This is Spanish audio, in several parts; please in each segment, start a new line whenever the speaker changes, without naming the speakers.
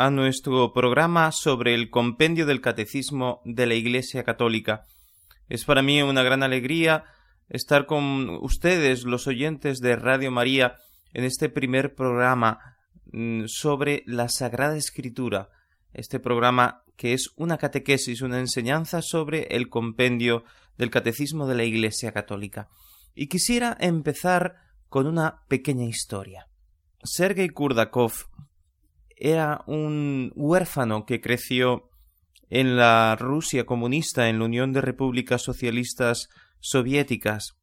a nuestro programa sobre el compendio del Catecismo de la Iglesia Católica. Es para mí una gran alegría estar con ustedes, los oyentes de Radio María, en este primer programa mm, sobre la Sagrada Escritura, este programa que es una catequesis, una enseñanza sobre el compendio del Catecismo de la Iglesia Católica. Y quisiera empezar con una pequeña historia. Sergei Kurdakov era un huérfano que creció en la Rusia comunista, en la Unión de Repúblicas Socialistas Soviéticas,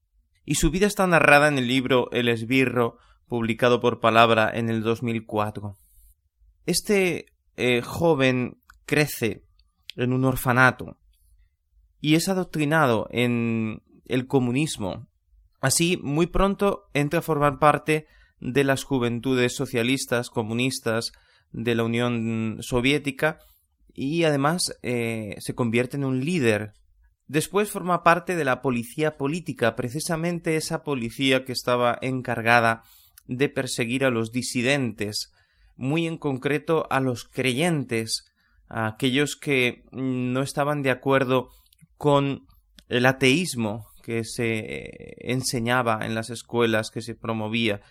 y su vida está narrada en el libro El esbirro, publicado por Palabra en el 2004. Este eh, joven crece en un orfanato y es adoctrinado en el comunismo. Así, muy pronto entra a formar parte de las juventudes socialistas, comunistas, de la Unión Soviética y además eh, se convierte en un líder. Después forma parte de la policía política, precisamente esa policía que estaba encargada de perseguir a los disidentes, muy en concreto a los creyentes, a aquellos que no estaban de acuerdo con el ateísmo que se eh, enseñaba en las escuelas, que se promovía.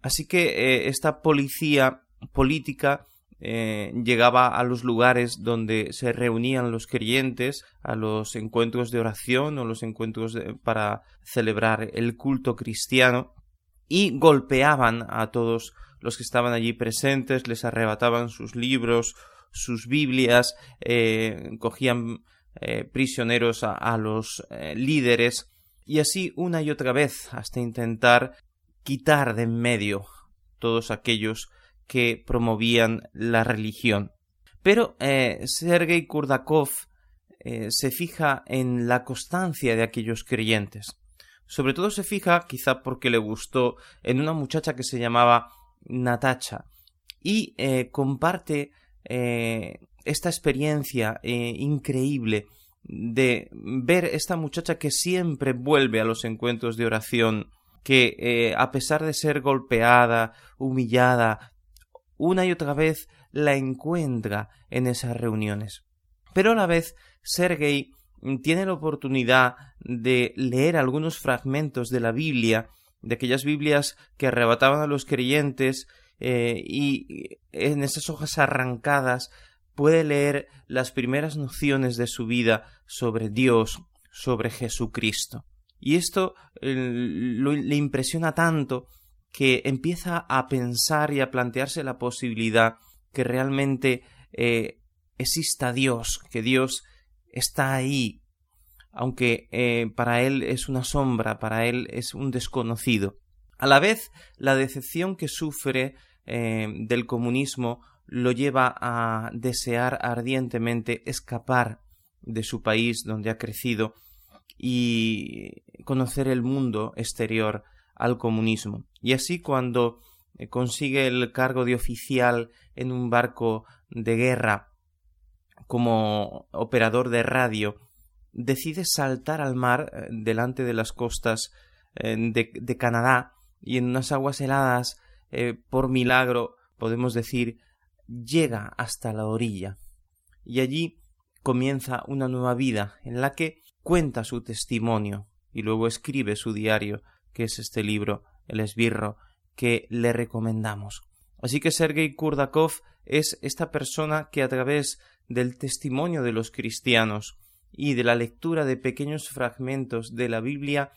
Así que eh, esta policía política eh, llegaba a los lugares donde se reunían los creyentes, a los encuentros de oración o los encuentros para celebrar el culto cristiano, y golpeaban a todos los que estaban allí presentes, les arrebataban sus libros, sus Biblias, eh, cogían eh, prisioneros a los líderes, y así una y otra vez hasta intentar quitar de en medio todos aquellos que promovían la religión. Pero eh, Sergei Kurdakov eh, se fija en la constancia de aquellos creyentes. Sobre todo se fija, quizá porque le gustó, en una muchacha que se llamaba Natacha y eh, comparte esta experiencia increíble de ver esta muchacha que siempre vuelve a los encuentros de oración, que a pesar de ser golpeada, humillada, una y otra vez la encuentra en esas reuniones. Pero a la vez, Sergei tiene la oportunidad de leer algunos fragmentos de la Biblia, de aquellas Biblias que arrebataban a los creyentes, eh, y en esas hojas arrancadas puede leer las primeras nociones de su vida sobre Dios, sobre Jesucristo. Y esto eh, le impresiona tanto que empieza a pensar y a plantearse la posibilidad que realmente eh, exista Dios, que Dios está ahí, aunque eh, para él es una sombra, para él es un desconocido. A la vez, la decepción que sufre eh, del comunismo lo lleva a desear ardientemente escapar de su país donde ha crecido y conocer el mundo exterior al comunismo. Y así cuando eh, consigue el cargo de oficial en un barco de guerra como operador de radio, decide saltar al mar eh, delante de las costas eh, de, Canadá y en unas aguas heladas, por milagro, podemos decir, llega hasta la orilla. Y allí comienza una nueva vida en la que cuenta su testimonio y luego escribe su diario que es este libro, El esbirro, que le recomendamos. Así que Sergei Kurdakov es esta persona que a través del testimonio de los cristianos y de la lectura de pequeños fragmentos de la Biblia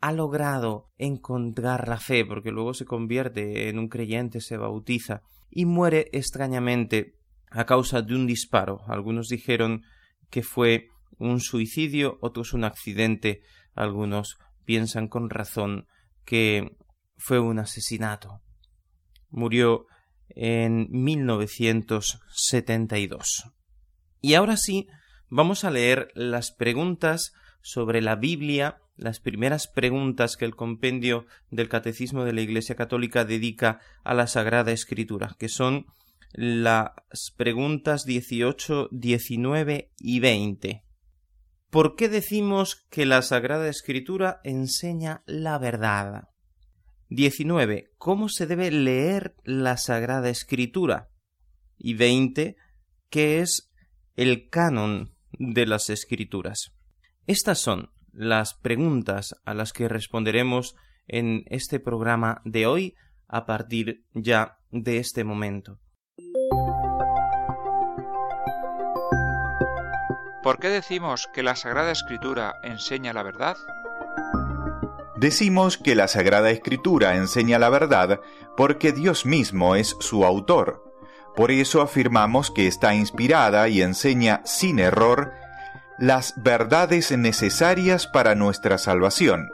ha logrado encontrar la fe, porque luego se convierte en un creyente, se bautiza y muere extrañamente a causa de un disparo. Algunos dijeron que fue un suicidio, otros un accidente, algunos piensan con razón que fue un asesinato. Murió en 1972. Y ahora sí, vamos a leer las preguntas sobre la Biblia, las primeras preguntas que el compendio del Catecismo de la Iglesia Católica dedica a la Sagrada Escritura, que son las preguntas 18, 19 y 20. ¿Por qué decimos que la Sagrada Escritura enseña la verdad? 19. ¿Cómo se debe leer la Sagrada Escritura? Y 20. ¿Qué es el canon de las Escrituras? Estas son las preguntas a las que responderemos en este programa de hoy a partir ya de este momento.
¿Por qué decimos que la Sagrada Escritura enseña la verdad?
Decimos que la Sagrada Escritura enseña la verdad porque Dios mismo es su autor. Por eso afirmamos que está inspirada y enseña sin error las verdades necesarias para nuestra salvación.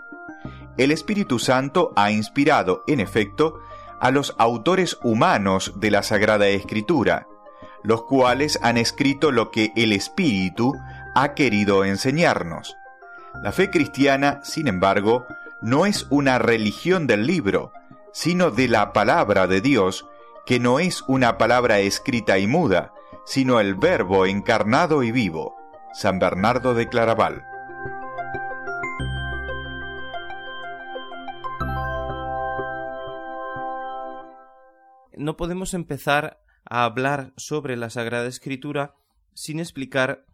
El Espíritu Santo ha inspirado, en efecto, a los autores humanos de la Sagrada Escritura, los cuales han escrito lo que el Espíritu ha querido enseñarnos. La fe cristiana, sin embargo, no es una religión del libro, sino de la palabra de Dios, que no es una palabra escrita y muda, sino el verbo encarnado y vivo. San Bernardo de Claraval.
No podemos empezar a hablar sobre la Sagrada Escritura sin explicar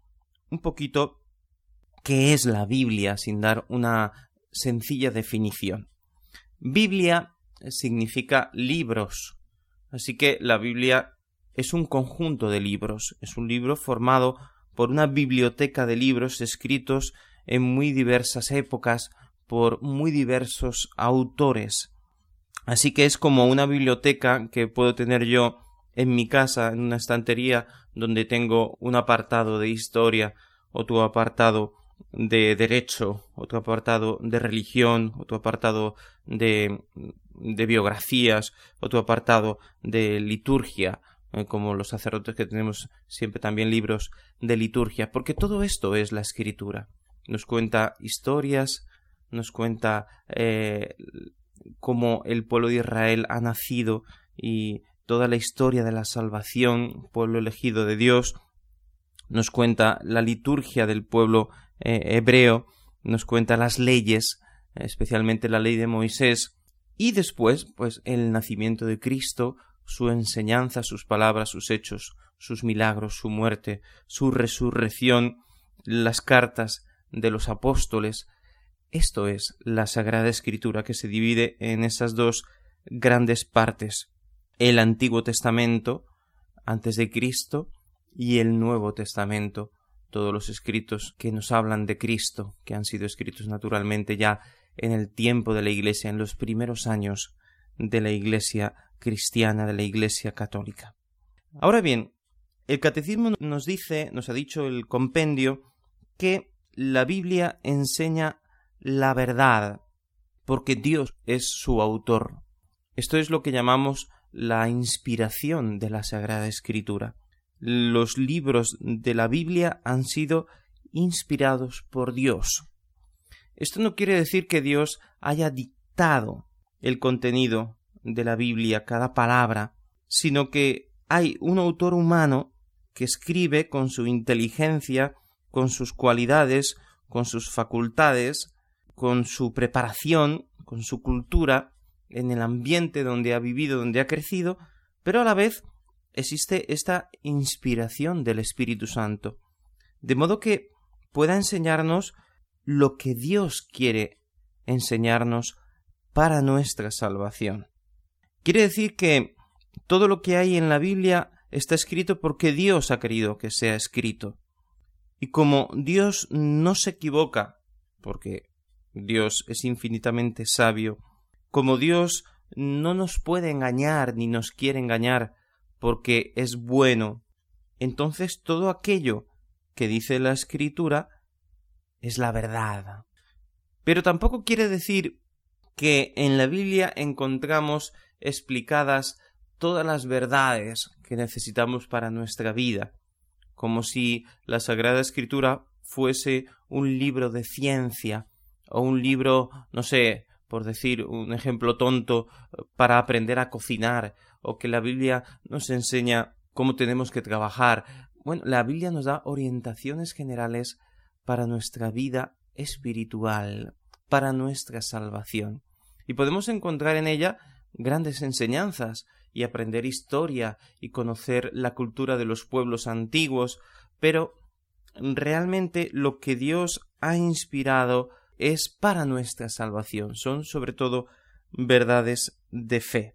un poquito qué es la Biblia, sin dar una sencilla definición. Biblia significa libros, así que la Biblia es un conjunto de libros, es un libro formado por una biblioteca de libros escritos en muy diversas épocas por muy diversos autores. Así que es como una biblioteca que puedo tener yo en mi casa, en una estantería, donde tengo un apartado de historia, otro apartado de derecho, otro apartado de religión, otro apartado de, de biografías, otro apartado de liturgia, eh, como los sacerdotes que tenemos siempre también libros de liturgia, porque todo esto es la escritura. Nos cuenta historias, nos cuenta eh, cómo el pueblo de Israel ha nacido y toda la historia de la salvación, pueblo elegido de Dios, nos cuenta la liturgia del pueblo eh, hebreo, nos cuenta las leyes, especialmente la ley de Moisés, y después, pues, el nacimiento de Cristo, su enseñanza, sus palabras, sus hechos, sus milagros, su muerte, su resurrección, las cartas de los apóstoles. Esto es la Sagrada Escritura que se divide en esas dos grandes partes el Antiguo Testamento antes de Cristo y el Nuevo Testamento, todos los escritos que nos hablan de Cristo, que han sido escritos naturalmente ya en el tiempo de la Iglesia, en los primeros años de la Iglesia cristiana, de la Iglesia católica. Ahora bien, el catecismo nos dice, nos ha dicho el compendio, que la Biblia enseña la verdad, porque Dios es su autor. Esto es lo que llamamos la inspiración de la Sagrada Escritura. Los libros de la Biblia han sido inspirados por Dios. Esto no quiere decir que Dios haya dictado el contenido de la Biblia, cada palabra, sino que hay un autor humano que escribe con su inteligencia, con sus cualidades, con sus facultades, con su preparación, con su cultura, en el ambiente donde ha vivido, donde ha crecido, pero a la vez existe esta inspiración del Espíritu Santo, de modo que pueda enseñarnos lo que Dios quiere enseñarnos para nuestra salvación. Quiere decir que todo lo que hay en la Biblia está escrito porque Dios ha querido que sea escrito. Y como Dios no se equivoca, porque Dios es infinitamente sabio, como Dios no nos puede engañar ni nos quiere engañar porque es bueno, entonces todo aquello que dice la escritura es la verdad. Pero tampoco quiere decir que en la Biblia encontramos explicadas todas las verdades que necesitamos para nuestra vida, como si la Sagrada Escritura fuese un libro de ciencia o un libro, no sé, por decir un ejemplo tonto, para aprender a cocinar, o que la Biblia nos enseña cómo tenemos que trabajar. Bueno, la Biblia nos da orientaciones generales para nuestra vida espiritual, para nuestra salvación. Y podemos encontrar en ella grandes enseñanzas y aprender historia y conocer la cultura de los pueblos antiguos, pero realmente lo que Dios ha inspirado es para nuestra salvación, son sobre todo verdades de fe.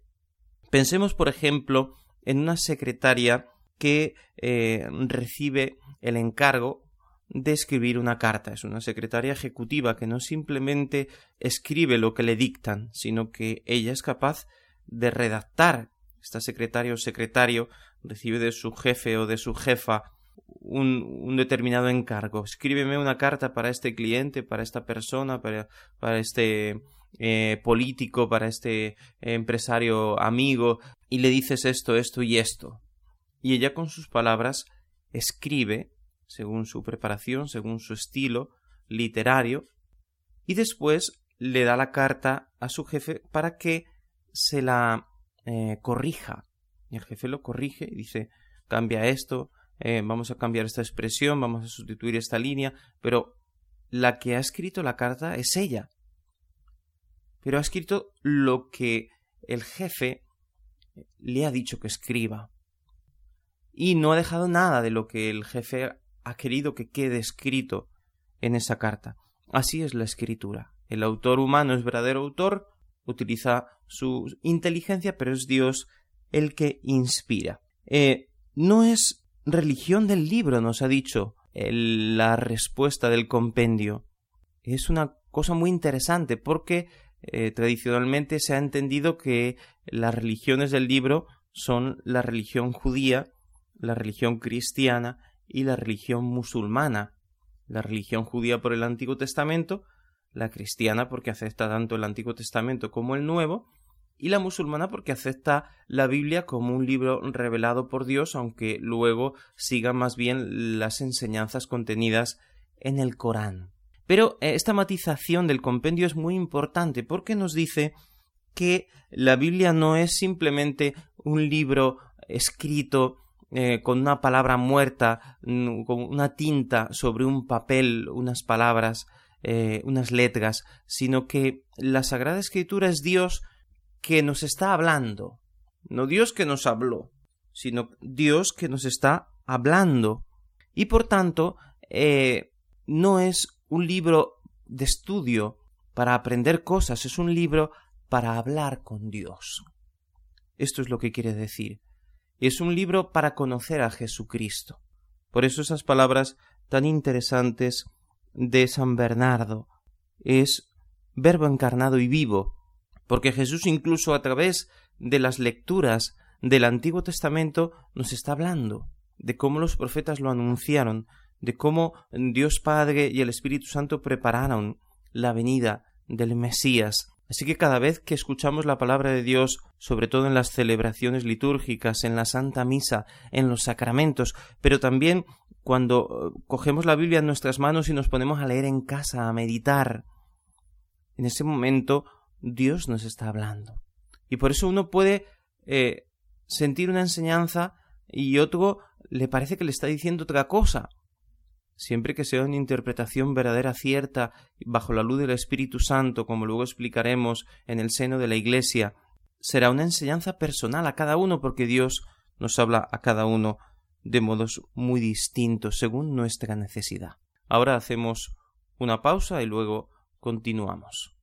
Pensemos, por ejemplo, en una secretaria que eh, recibe el encargo de escribir una carta. Es una secretaria ejecutiva que no simplemente escribe lo que le dictan, sino que ella es capaz de redactar. Esta secretaria o secretario recibe de su jefe o de su jefa un, determinado encargo. Escríbeme una carta para este cliente, para esta persona, para, para este eh, político, para este empresario amigo, y le dices esto, esto y esto. Y ella con sus palabras escribe, según su preparación, según su estilo literario, y después le da la carta a su jefe para que se la eh, corrija. Y el jefe lo corrige y dice, cambia esto, eh, vamos a cambiar esta expresión, vamos a sustituir esta línea, pero la que ha escrito la carta es ella. Pero ha escrito lo que el jefe le ha dicho que escriba. Y no ha dejado nada de lo que el jefe ha querido que quede escrito en esa carta. Así es la escritura. El autor humano es verdadero autor, utiliza su inteligencia, pero es Dios el que inspira. Eh, no es religión del libro, nos ha dicho la respuesta del compendio. Es una cosa muy interesante porque eh, tradicionalmente se ha entendido que las religiones del libro son la religión judía, la religión cristiana y la religión musulmana. La religión judía por el Antiguo Testamento, la cristiana porque acepta tanto el Antiguo Testamento como el Nuevo, y la musulmana porque acepta la Biblia como un libro revelado por Dios, aunque luego siga más bien las enseñanzas contenidas en el Corán. Pero eh, esta matización del compendio es muy importante porque nos dice que la Biblia no es simplemente un libro escrito eh, con una palabra muerta, con una tinta sobre un papel, unas palabras, eh, unas letras, sino que la Sagrada Escritura es Dios que nos está hablando. No Dios que nos habló, sino Dios que nos está hablando. Y por tanto, eh, no es un libro de estudio para aprender cosas, es un libro para hablar con Dios. Esto es lo que quiere decir. Es un libro para conocer a Jesucristo. Por eso esas palabras tan interesantes de San Bernardo es verbo encarnado y vivo, porque Jesús incluso a través de las lecturas del Antiguo Testamento nos está hablando de cómo los profetas lo anunciaron, de cómo Dios Padre y el Espíritu Santo prepararon la venida del Mesías. Así que cada vez que escuchamos la palabra de Dios, sobre todo en las celebraciones litúrgicas, en la Santa Misa, en los sacramentos, pero también cuando eh, cogemos la Biblia en nuestras manos y nos ponemos a leer en casa, a meditar, en ese momento Dios nos está hablando. Y por eso uno puede eh, sentir una enseñanza y otro le parece que le está diciendo otra cosa. Siempre que sea una interpretación verdadera, cierta, bajo la luz del Espíritu Santo, como luego explicaremos en el seno de la Iglesia, será una enseñanza personal a cada uno porque Dios nos habla a cada uno de modos muy distintos según nuestra necesidad. Ahora hacemos una pausa y luego continuamos.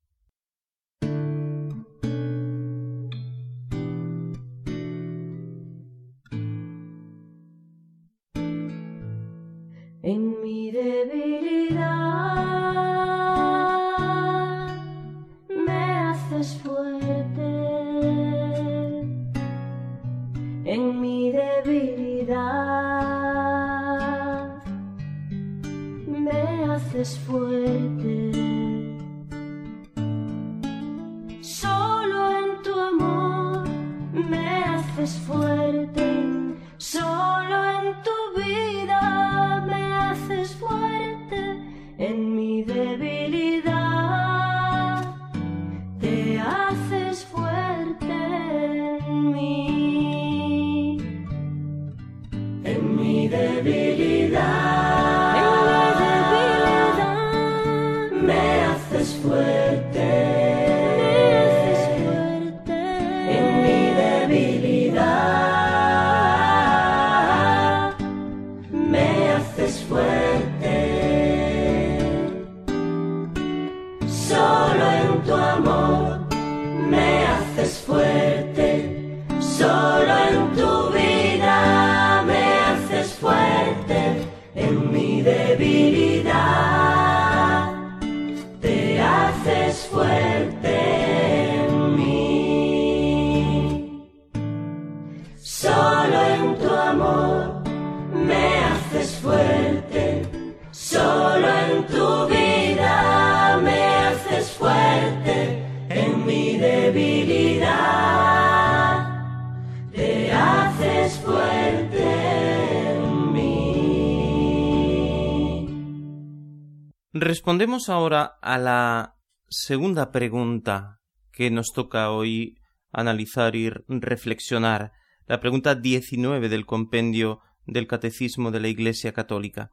Respondemos ahora a la segunda pregunta que nos toca hoy analizar y reflexionar, la pregunta 19 del compendio del Catecismo de la Iglesia Católica.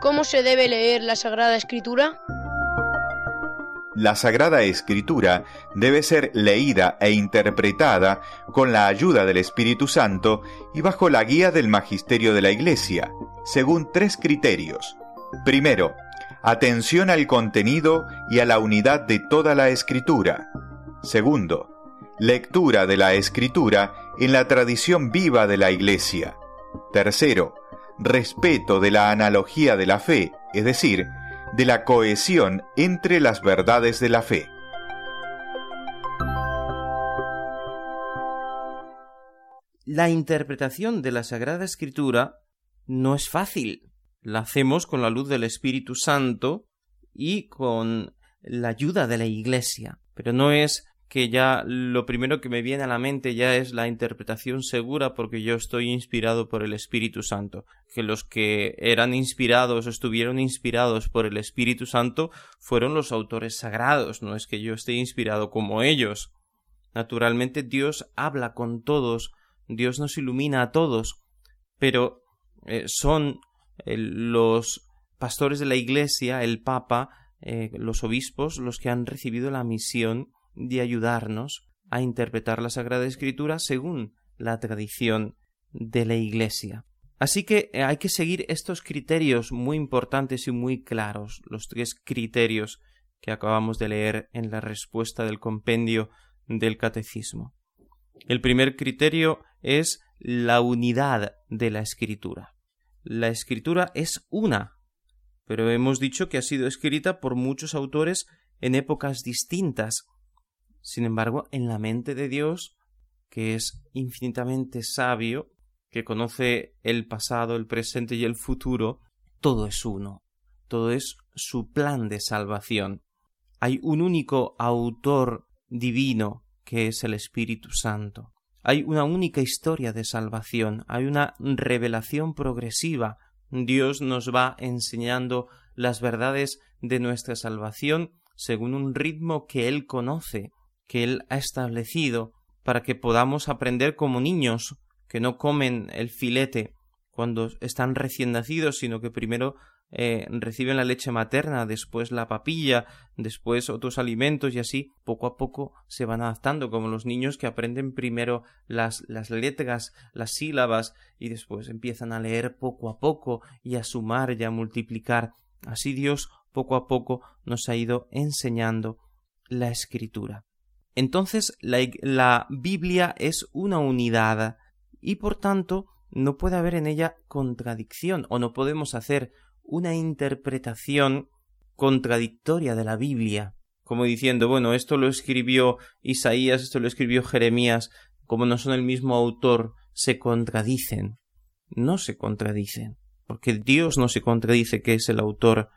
¿Cómo se debe leer la Sagrada Escritura?
La Sagrada Escritura debe ser leída e interpretada con la ayuda del Espíritu Santo y bajo la guía del Magisterio de la Iglesia, según tres criterios. Primero, atención al contenido y a la unidad de toda la Escritura. Segundo, lectura de la Escritura en la tradición viva de la Iglesia. Tercero, respeto de la analogía de la fe, es decir, de la cohesión entre las verdades de la fe.
La interpretación de la Sagrada Escritura no es fácil. La hacemos con la luz del Espíritu Santo y con la ayuda de la Iglesia. Pero no es que ya lo primero que me viene a la mente ya es la interpretación segura porque yo estoy inspirado por el Espíritu Santo. Que los que eran inspirados, estuvieron inspirados por el Espíritu Santo, fueron los autores sagrados, no es que yo esté inspirado como ellos. Naturalmente Dios habla con todos, Dios nos ilumina a todos, pero eh, son eh, los pastores de la Iglesia, el Papa, eh, los obispos, los que han recibido la misión de ayudarnos a interpretar la Sagrada Escritura según la tradición de la Iglesia. Así que eh, hay que seguir estos criterios muy importantes y muy claros, los tres criterios que acabamos de leer en la respuesta del compendio del Catecismo. El primer criterio es la unidad de la Escritura. La Escritura es una, pero hemos dicho que ha sido escrita por muchos autores en épocas distintas, sin embargo, en la mente de Dios, que es infinitamente sabio, que conoce el pasado, el presente y el futuro, todo es uno, todo es su plan de salvación. Hay un único autor divino, que es el Espíritu Santo. Hay una única historia de salvación, hay una revelación progresiva. Dios nos va enseñando las verdades de nuestra salvación según un ritmo que Él conoce, que Él ha establecido para que podamos aprender como niños que no comen el filete cuando están recién nacidos, sino que primero eh, reciben la leche materna, después la papilla, después otros alimentos y así poco a poco se van adaptando, como los niños que aprenden primero las, las letras, las sílabas y después empiezan a leer poco a poco y a sumar y a multiplicar. Así Dios poco a poco nos ha ido enseñando la escritura. Entonces la, Biblia es una unidad y por tanto no puede haber en ella contradicción o no podemos hacer una interpretación contradictoria de la Biblia, como diciendo, bueno, esto lo escribió Isaías, esto lo escribió Jeremías, como no son el mismo autor, se contradicen. No se contradicen, porque Dios no se contradice que es el autor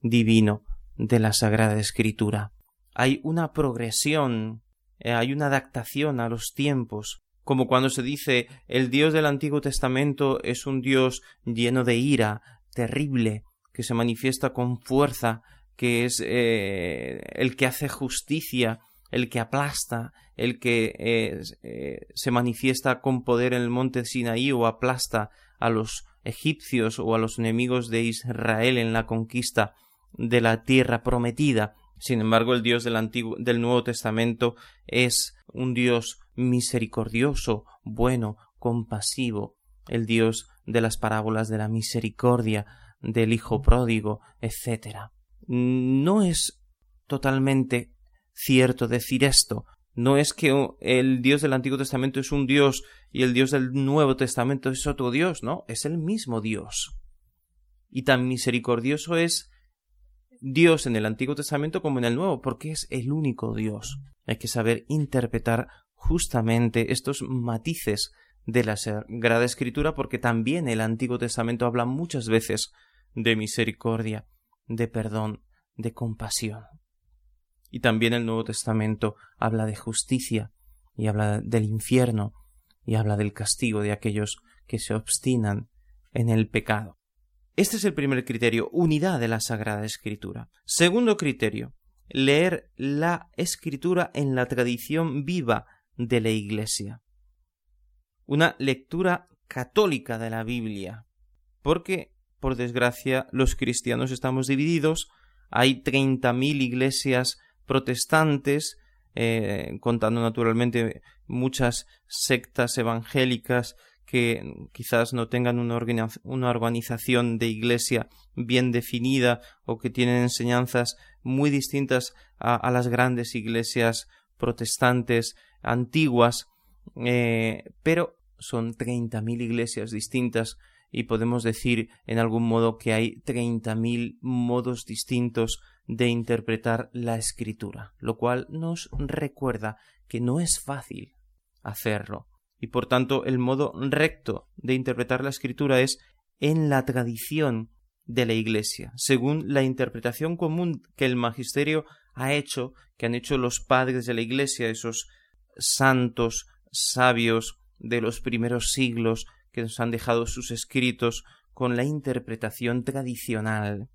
divino de la Sagrada Escritura. Hay una progresión eh, hay una adaptación a los tiempos, como cuando se dice el Dios del Antiguo Testamento es un Dios lleno de ira, terrible, que se manifiesta con fuerza, que es eh, el que hace justicia, el que aplasta, el que eh, se manifiesta con poder en el monte Sinaí o aplasta a los egipcios o a los enemigos de Israel en la conquista de la tierra prometida. Sin embargo, el Dios del Antiguo, del Nuevo Testamento es un Dios misericordioso, bueno, compasivo, el Dios de las parábolas de la misericordia, del Hijo pródigo, etc. No es totalmente cierto decir esto. No es que el Dios del Antiguo Testamento es un Dios y el Dios del Nuevo Testamento es otro Dios, no, es el mismo Dios. Y tan misericordioso es Dios en el Antiguo Testamento como en el Nuevo, porque es el único Dios. Hay que saber interpretar justamente estos matices de la Sagrada Escritura, porque también el Antiguo Testamento habla muchas veces de misericordia, de perdón, de compasión. Y también el Nuevo Testamento habla de justicia y habla del infierno y habla del castigo de aquellos que se obstinan en el pecado. Este es el primer criterio, unidad de la Sagrada Escritura. Segundo criterio, leer la Escritura en la tradición viva de la Iglesia. Una lectura católica de la Biblia. Porque, por desgracia, los cristianos estamos divididos. Hay treinta mil iglesias protestantes, eh, contando naturalmente muchas sectas evangélicas que quizás no tengan una, organización de iglesia bien definida o que tienen enseñanzas muy distintas a, las grandes iglesias protestantes antiguas, eh, pero son treinta mil iglesias distintas y podemos decir en algún modo que hay treinta mil modos distintos de interpretar la escritura, lo cual nos recuerda que no es fácil hacerlo. Y por tanto el modo recto de interpretar la escritura es en la tradición de la Iglesia, según la interpretación común que el magisterio ha hecho, que han hecho los padres de la Iglesia, esos santos sabios de los primeros siglos que nos han dejado sus escritos con la interpretación tradicional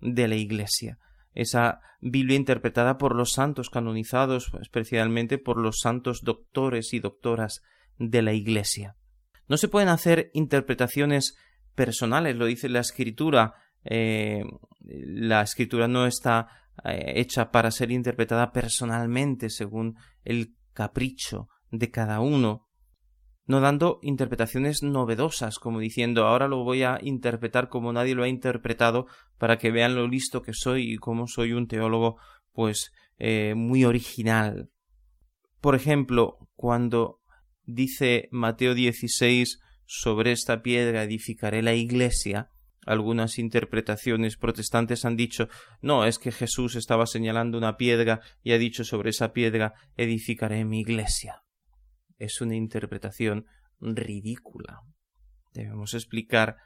de la Iglesia. Esa Biblia interpretada por los santos canonizados, especialmente por los santos doctores y doctoras de la Iglesia. No se pueden hacer interpretaciones personales, lo dice la Escritura. Eh, la Escritura no está eh, hecha para ser interpretada personalmente según el capricho de cada uno, no dando interpretaciones novedosas, como diciendo ahora lo voy a interpretar como nadie lo ha interpretado para que vean lo listo que soy y cómo soy un teólogo pues eh, muy original. Por ejemplo, cuando dice Mateo 16 sobre esta piedra edificaré la iglesia, algunas interpretaciones protestantes han dicho no, es que Jesús estaba señalando una piedra y ha dicho sobre esa piedra edificaré mi iglesia es una interpretación ridícula. Debemos explicar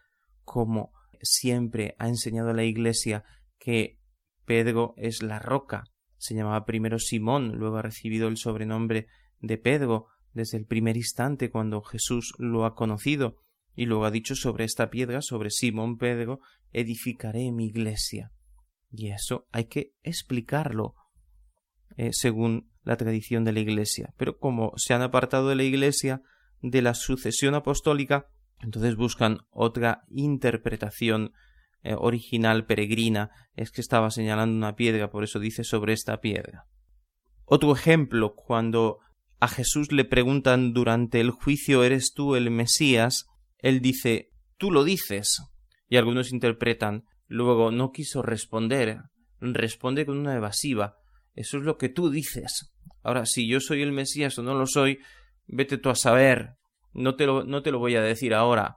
cómo siempre ha enseñado la Iglesia que Pedro es la roca. Se llamaba primero Simón, luego ha recibido el sobrenombre de Pedro desde el primer instante cuando Jesús lo ha conocido, y luego ha dicho sobre esta piedra, sobre Simón Pedro, edificaré mi iglesia. Y eso hay que explicarlo eh, según la tradición de la Iglesia. Pero como se han apartado de la Iglesia, de la sucesión apostólica, entonces buscan otra interpretación eh, original peregrina. Es que estaba señalando una piedra, por eso dice sobre esta piedra. Otro ejemplo, cuando a Jesús le preguntan durante el juicio ¿eres tú el Mesías? Él dice tú lo dices. Y algunos interpretan luego no quiso responder, responde con una evasiva. Eso es lo que tú dices. Ahora, si yo soy el Mesías o no lo soy, vete tú a saber. No te lo, no te lo voy a decir ahora.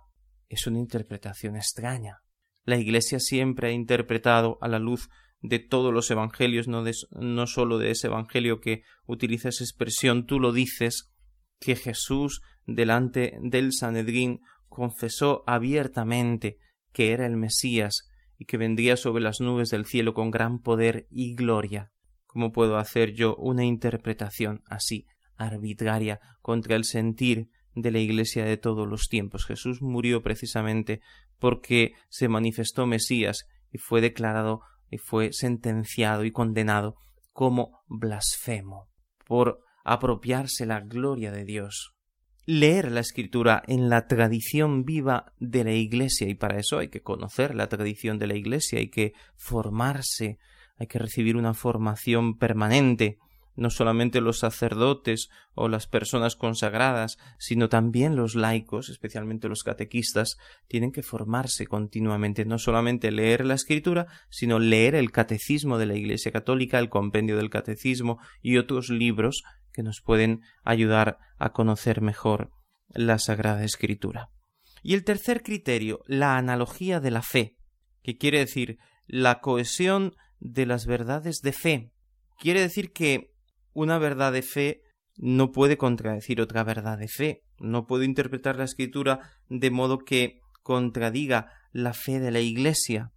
Es una interpretación extraña. La Iglesia siempre ha interpretado a la luz de todos los evangelios, no, de, no sólo de ese evangelio que utiliza esa expresión, tú lo dices, que Jesús delante del Sanedrín confesó abiertamente que era el Mesías y que vendría sobre las nubes del cielo con gran poder y gloria ¿Cómo puedo hacer yo una interpretación así, arbitraria, contra el sentir de la Iglesia de todos los tiempos? Jesús murió precisamente porque se manifestó Mesías y fue declarado fue sentenciado y condenado como blasfemo por apropiarse la gloria de Dios. Leer la escritura en la tradición viva de la Iglesia y para eso hay que conocer la tradición de la Iglesia, hay que formarse, hay que recibir una formación permanente, no solamente los sacerdotes o las personas consagradas, sino también los laicos, especialmente los catequistas, tienen que formarse continuamente, no solamente leer la escritura, sino leer el catecismo de la Iglesia Católica, el compendio del catecismo y otros libros que nos pueden ayudar a conocer mejor la Sagrada Escritura. Y el tercer criterio, la analogía de la fe, que quiere decir la cohesión de las verdades de fe. Quiere decir que una verdad de fe no puede contradecir otra verdad de fe. No puedo interpretar la escritura de modo que contradiga la fe de la Iglesia.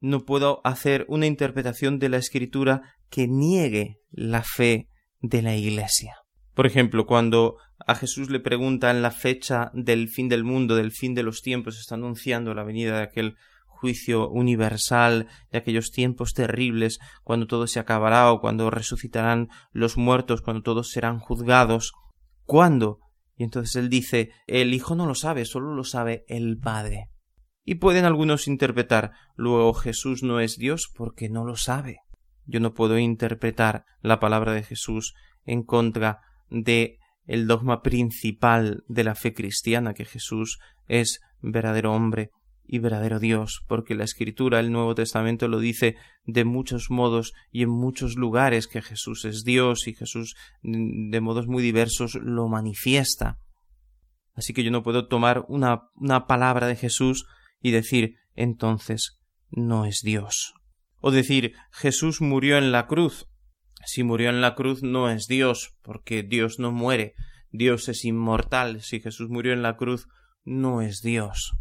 No puedo hacer una interpretación de la escritura que niegue la fe de la Iglesia. Por ejemplo, cuando a Jesús le preguntan la fecha del fin del mundo, del fin de los tiempos, está anunciando la venida de aquel juicio universal de aquellos tiempos terribles, cuando todo se acabará o cuando resucitarán los muertos, cuando todos serán juzgados. ¿Cuándo? Y entonces él dice el Hijo no lo sabe, solo lo sabe el Padre. Y pueden algunos interpretar luego Jesús no es Dios porque no lo sabe. Yo no puedo interpretar la palabra de Jesús en contra de el dogma principal de la fe cristiana, que Jesús es verdadero hombre y verdadero Dios, porque la Escritura, el Nuevo Testamento lo dice de muchos modos y en muchos lugares que Jesús es Dios y Jesús mm, de modos muy diversos lo manifiesta. Así que yo no puedo tomar una, una palabra de Jesús y decir entonces no es Dios. O decir Jesús murió en la cruz. Si murió en la cruz no es Dios, porque Dios no muere. Dios es inmortal. Si Jesús murió en la cruz no es Dios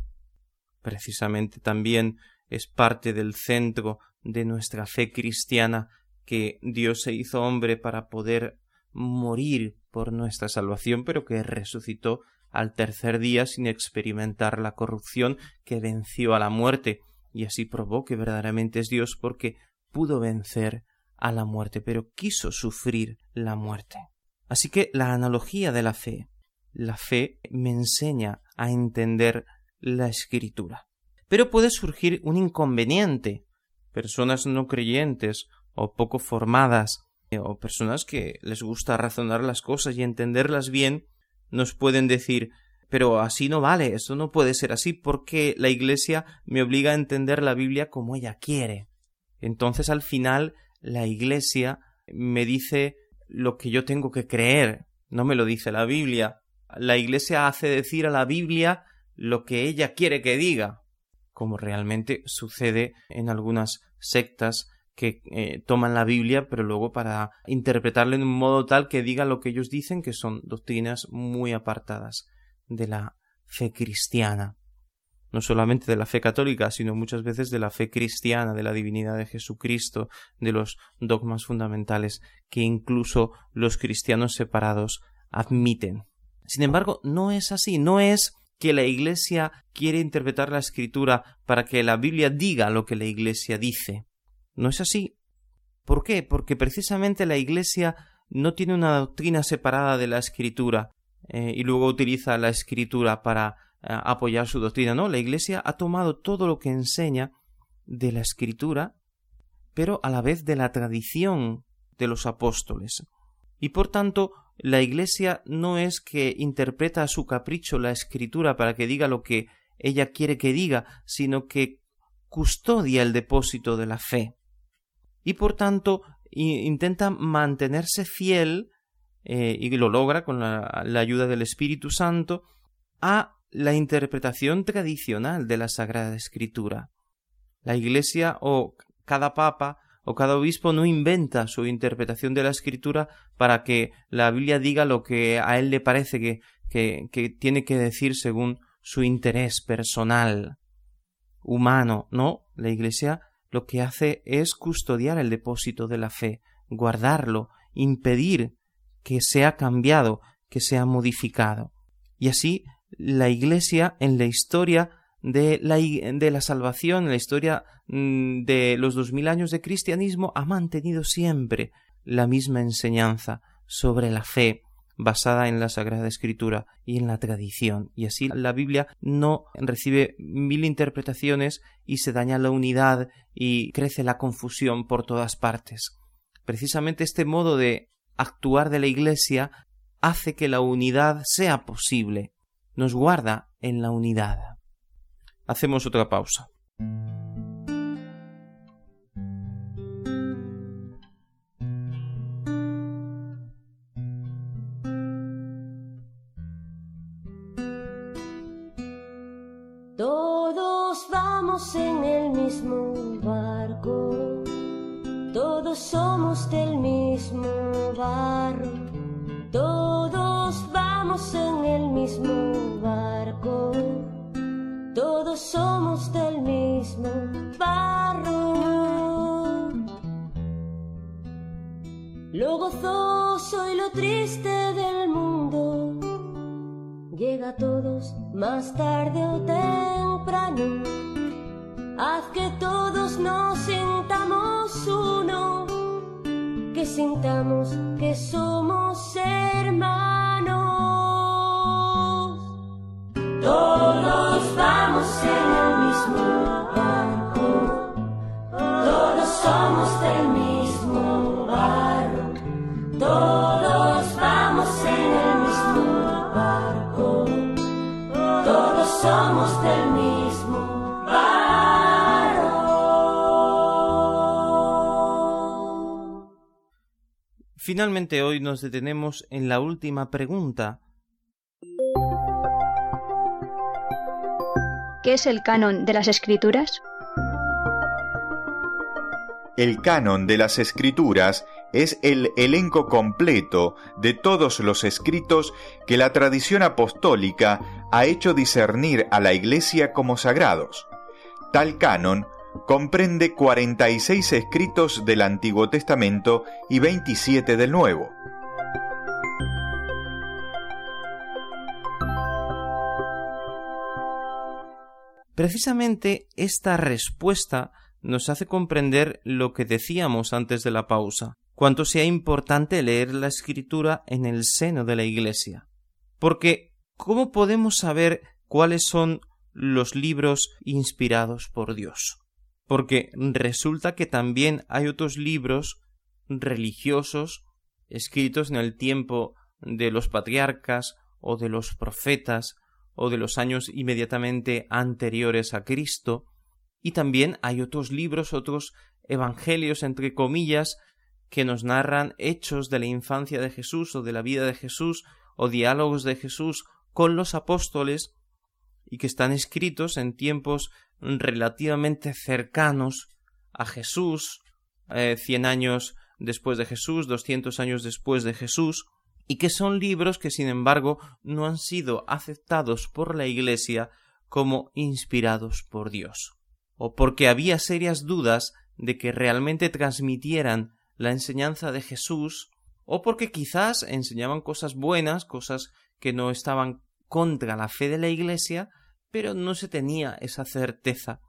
precisamente también es parte del centro de nuestra fe cristiana que Dios se hizo hombre para poder morir por nuestra salvación, pero que resucitó al tercer día sin experimentar la corrupción que venció a la muerte, y así probó que verdaderamente es Dios porque pudo vencer a la muerte, pero quiso sufrir la muerte. Así que la analogía de la fe, la fe me enseña a entender la escritura. Pero puede surgir un inconveniente. Personas no creyentes o poco formadas eh, o personas que les gusta razonar las cosas y entenderlas bien nos pueden decir pero así no vale, eso no puede ser así porque la Iglesia me obliga a entender la Biblia como ella quiere. Entonces al final la Iglesia me dice lo que yo tengo que creer, no me lo dice la Biblia. La Iglesia hace decir a la Biblia lo que ella quiere que diga, como realmente sucede en algunas sectas que eh, toman la Biblia, pero luego para interpretarla en un modo tal que diga lo que ellos dicen, que son doctrinas muy apartadas de la fe cristiana. No solamente de la fe católica, sino muchas veces de la fe cristiana, de la divinidad de Jesucristo, de los dogmas fundamentales que incluso los cristianos separados admiten. Sin embargo, no es así, no es que la Iglesia quiere interpretar la Escritura para que la Biblia diga lo que la Iglesia dice. No es así. ¿Por qué? Porque precisamente la Iglesia no tiene una doctrina separada de la Escritura eh, y luego utiliza la Escritura para eh, apoyar su doctrina. No, la Iglesia ha tomado todo lo que enseña de la Escritura, pero a la vez de la tradición de los apóstoles. Y por tanto la Iglesia no es que interpreta a su capricho la escritura para que diga lo que ella quiere que diga, sino que custodia el depósito de la fe. Y por tanto intenta mantenerse fiel, eh, y lo logra con la, la ayuda del Espíritu Santo, a la interpretación tradicional de la Sagrada Escritura. La Iglesia o cada papa o cada obispo no inventa su interpretación de la escritura para que la Biblia diga lo que a él le parece que, que, tiene que decir según su interés personal, humano. No, la Iglesia lo que hace es custodiar el depósito de la fe, guardarlo, impedir que sea cambiado, que sea modificado. Y así la Iglesia en la historia de la, de la salvación, en la historia mm, de los dos mil años de cristianismo, ha mantenido siempre la misma enseñanza sobre la fe basada en la Sagrada Escritura y en la tradición. Y así la Biblia no recibe mil interpretaciones y se daña la unidad y crece la confusión por todas partes. Precisamente este modo de actuar de la Iglesia hace que la unidad sea posible, nos guarda en la unidad. Hacemos otra pausa.
Todos vamos en el mismo barco, todos somos del mismo barro, todos vamos en el mismo barco, todos somos del mismo barro. Lo gozoso y lo triste del mundo llega a todos más tarde o temprano. Haz que todos nos sintamos uno, que sintamos que somos hermanos.
Finalmente hoy nos detenemos en la última pregunta.
¿Qué es el canon de las escrituras?
El canon de las escrituras es el elenco completo de todos los escritos que la tradición apostólica ha hecho discernir a la Iglesia como sagrados. Tal canon comprende 46 escritos del Antiguo Testamento y 27 del Nuevo.
Precisamente esta respuesta nos hace comprender lo que decíamos antes de la pausa, cuánto sea importante leer la escritura en el seno de la Iglesia. Porque, ¿cómo podemos saber cuáles son los libros inspirados por Dios? Porque resulta que también hay otros libros religiosos escritos en el tiempo de los patriarcas o de los profetas o de los años inmediatamente anteriores a Cristo, y también hay otros libros, otros evangelios, entre comillas, que nos narran hechos de la infancia de Jesús o de la vida de Jesús o diálogos de Jesús con los apóstoles y que están escritos en tiempos relativamente cercanos a Jesús, eh, años después de Jesús, doscientos años después de Jesús, y que son libros que sin embargo no han sido aceptados por la Iglesia como inspirados por Dios, o porque había serias dudas de que realmente transmitieran la enseñanza de Jesús, o porque quizás enseñaban cosas buenas, cosas que no estaban contra la fe de la Iglesia, pero no se tenía esa certeza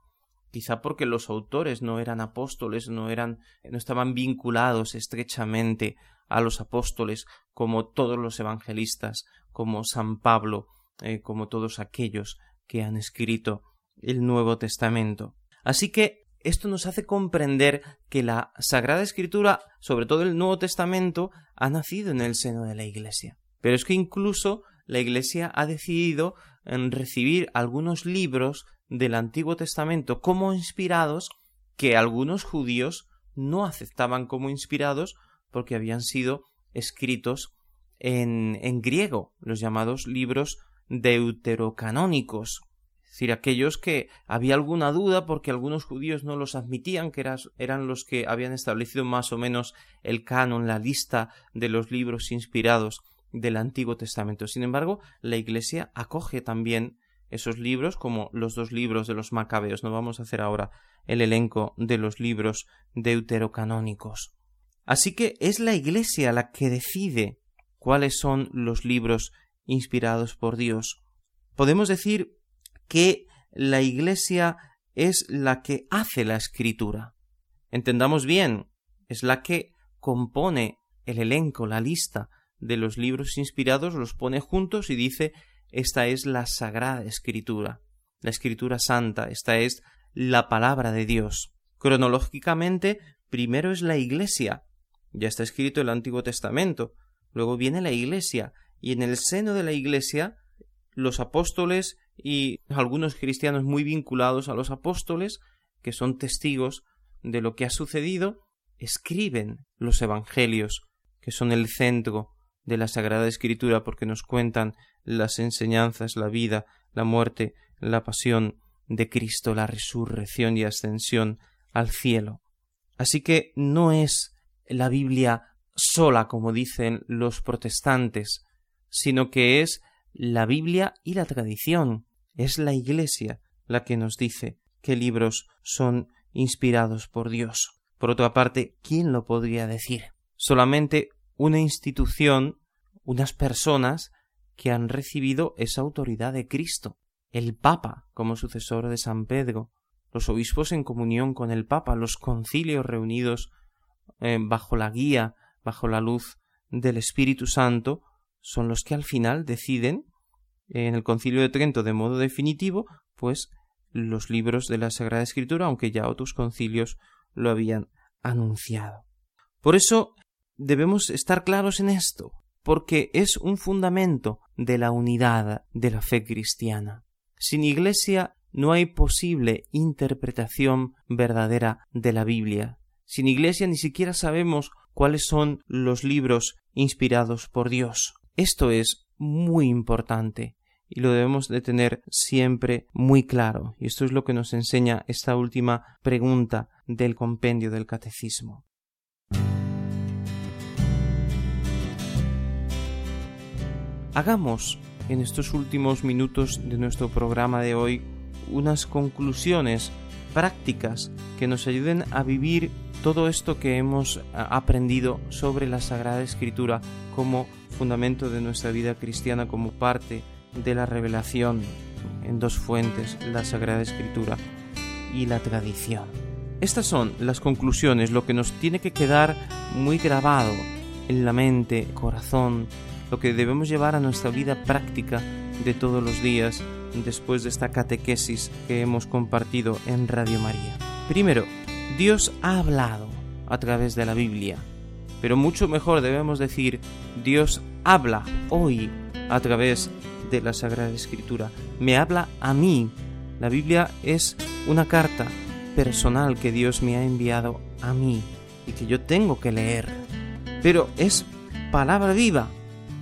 quizá porque los autores no eran apóstoles, no eran no estaban vinculados estrechamente a los apóstoles como todos los evangelistas, como San Pablo, eh, como todos aquellos que han escrito el Nuevo Testamento. Así que esto nos hace comprender que la Sagrada Escritura, sobre todo el Nuevo Testamento, ha nacido en el seno de la Iglesia. Pero es que incluso la Iglesia ha decidido en recibir algunos libros del Antiguo Testamento como inspirados que algunos judíos no aceptaban como inspirados porque habían sido escritos en, en griego, los llamados libros deuterocanónicos, es decir, aquellos que había alguna duda porque algunos judíos no los admitían, que eran los que habían establecido más o menos el canon, la lista de los libros inspirados del Antiguo Testamento. Sin embargo, la Iglesia acoge también esos libros como los dos libros de los macabeos. No vamos a hacer ahora el elenco de los libros deuterocanónicos. Así que es la Iglesia la que decide cuáles son los libros inspirados por Dios. Podemos decir que la Iglesia es la que hace la escritura. Entendamos bien, es la que compone el elenco, la lista de los libros inspirados, los pone juntos y dice esta es la sagrada escritura, la escritura santa, esta es la palabra de Dios. Cronológicamente, primero es la Iglesia, ya está escrito el Antiguo Testamento, luego viene la Iglesia, y en el seno de la Iglesia los apóstoles y algunos cristianos muy vinculados a los apóstoles, que son testigos de lo que ha sucedido, escriben los Evangelios, que son el centro de la Sagrada Escritura porque nos cuentan las enseñanzas, la vida, la muerte, la pasión de Cristo, la resurrección y ascensión al cielo. Así que no es la Biblia sola, como dicen los protestantes, sino que es la Biblia y la tradición, es la Iglesia la que nos dice qué libros son inspirados por Dios. Por otra parte, ¿quién lo podría decir? Solamente una institución, unas personas que han recibido esa autoridad de Cristo. El Papa como sucesor de San Pedro, los obispos en comunión con el Papa, los concilios reunidos eh, bajo la guía, bajo la luz del Espíritu Santo, son los que al final deciden en el concilio de Trento de modo definitivo, pues los libros de la Sagrada Escritura, aunque ya otros concilios lo habían anunciado. Por eso debemos estar claros en esto, porque es un fundamento de la unidad de la fe cristiana. Sin Iglesia no hay posible interpretación verdadera de la Biblia. Sin Iglesia ni siquiera sabemos cuáles son los libros inspirados por Dios. Esto es muy importante y lo debemos de tener siempre muy claro. Y esto es lo que nos enseña esta última pregunta del compendio del catecismo. Hagamos en estos últimos minutos de nuestro programa de hoy unas conclusiones prácticas que nos ayuden a vivir todo esto que hemos aprendido sobre la Sagrada Escritura como fundamento de nuestra vida cristiana, como parte de la revelación en dos fuentes, la Sagrada Escritura y la tradición. Estas son las conclusiones, lo que nos tiene que quedar muy grabado en la mente, corazón, lo que debemos llevar a nuestra vida práctica de todos los días después de esta catequesis que hemos compartido en Radio María. Primero, Dios ha hablado a través de la Biblia, pero mucho mejor debemos decir Dios habla hoy a través de la Sagrada Escritura. Me habla a mí. La Biblia es una carta personal que Dios me ha enviado a mí y que yo tengo que leer. Pero es palabra viva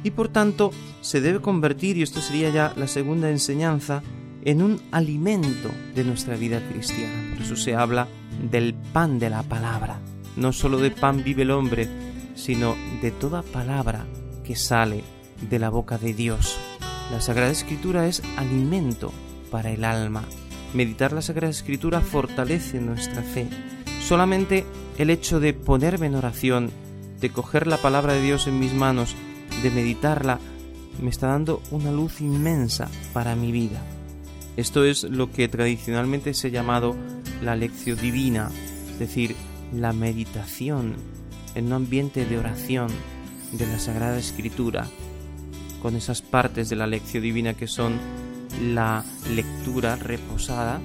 y por tanto se debe convertir, y esto sería ya la segunda enseñanza, en un alimento de nuestra vida cristiana. Por eso se habla del pan de la palabra. No solo de pan vive el hombre, sino de toda palabra que sale de la boca de Dios. La Sagrada Escritura es alimento para el alma. Meditar la Sagrada Escritura fortalece nuestra fe. Solamente el hecho de ponerme en oración, de coger la palabra de Dios en mis manos, de meditarla, me está dando una luz inmensa para mi vida. Esto es lo que tradicionalmente se ha llamado la lección divina, es decir, la meditación en un ambiente de oración de la Sagrada Escritura, con esas partes de la lección divina que son la lectura reposada,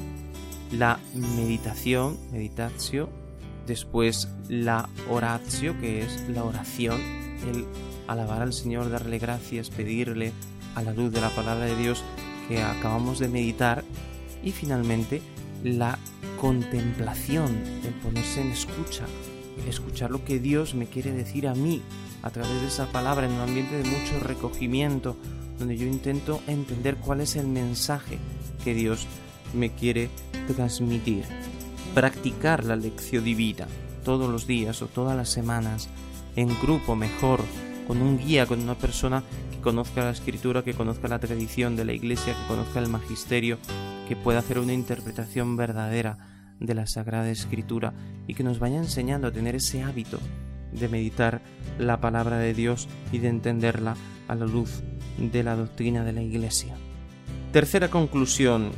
la meditación, meditatio, después la oratio, que es la oración, el alabar al Señor, darle gracias, pedirle a la luz de la palabra de Dios que acabamos de meditar y finalmente la contemplación, el ponerse en escucha, escuchar lo que Dios me quiere decir a mí a través de esa palabra en un ambiente de mucho recogimiento, donde yo intento entender cuál es el mensaje que Dios me quiere transmitir. Practicar la lección divina todos los días o todas las semanas, en grupo mejor, con un guía, con una persona que conozca la escritura, que conozca la tradición de la iglesia, que conozca el magisterio, que pueda hacer una interpretación verdadera de la Sagrada Escritura y que nos vaya enseñando a tener ese hábito de meditar la palabra de Dios y de entenderla a la luz de la doctrina de la Iglesia. Tercera conclusión.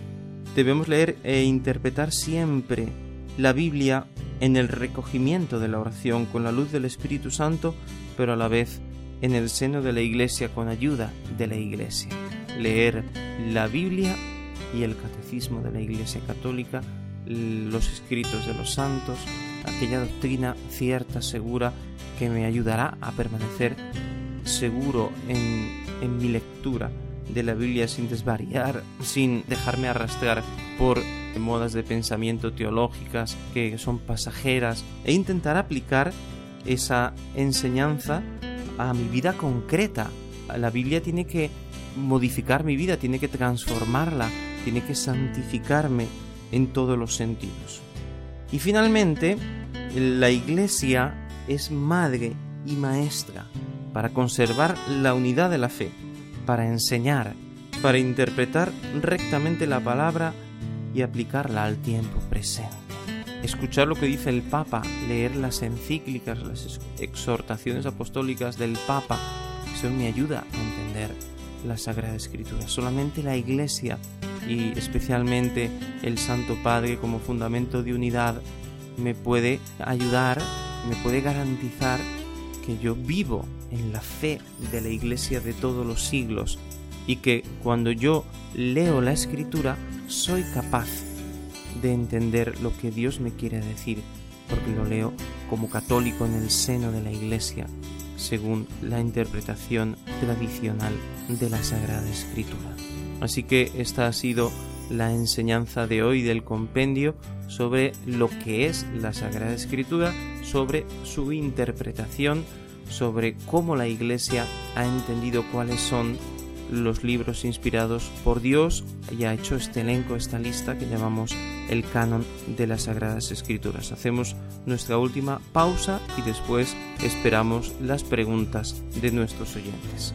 Debemos leer e interpretar siempre la Biblia en el recogimiento de la oración con la luz del Espíritu Santo, pero a la vez en el seno de la Iglesia con ayuda de la Iglesia. Leer la Biblia y el Catecismo de la Iglesia Católica, los escritos de los santos, aquella doctrina cierta, segura, que me ayudará a permanecer seguro en, en mi lectura de la Biblia sin desvariar, sin dejarme arrastrar por modas de pensamiento teológicas que son pasajeras e intentar aplicar esa enseñanza a mi vida concreta. La Biblia tiene que modificar mi vida, tiene que transformarla, tiene que santificarme en todos los sentidos. Y finalmente, la Iglesia es madre y maestra para conservar la unidad de la fe, para enseñar, para interpretar rectamente la palabra y aplicarla al tiempo presente. Escuchar lo que dice el Papa, leer las encíclicas, las exhortaciones apostólicas del Papa, eso me ayuda a entender la Sagrada Escritura. Solamente la Iglesia y especialmente el Santo Padre como fundamento de unidad me puede ayudar, me puede garantizar que yo vivo en la fe de la Iglesia de todos los siglos y que cuando yo leo la Escritura soy capaz de entender lo que Dios me quiere decir, porque lo leo como católico en el seno de la Iglesia, según la interpretación tradicional de la Sagrada Escritura. Así que esta ha sido la enseñanza de hoy del compendio sobre lo que es la Sagrada Escritura, sobre su interpretación, sobre cómo la Iglesia ha entendido cuáles son los libros inspirados por Dios y ha hecho este elenco, esta lista que llamamos el canon de las Sagradas Escrituras. Hacemos nuestra última pausa y después esperamos las preguntas de nuestros oyentes.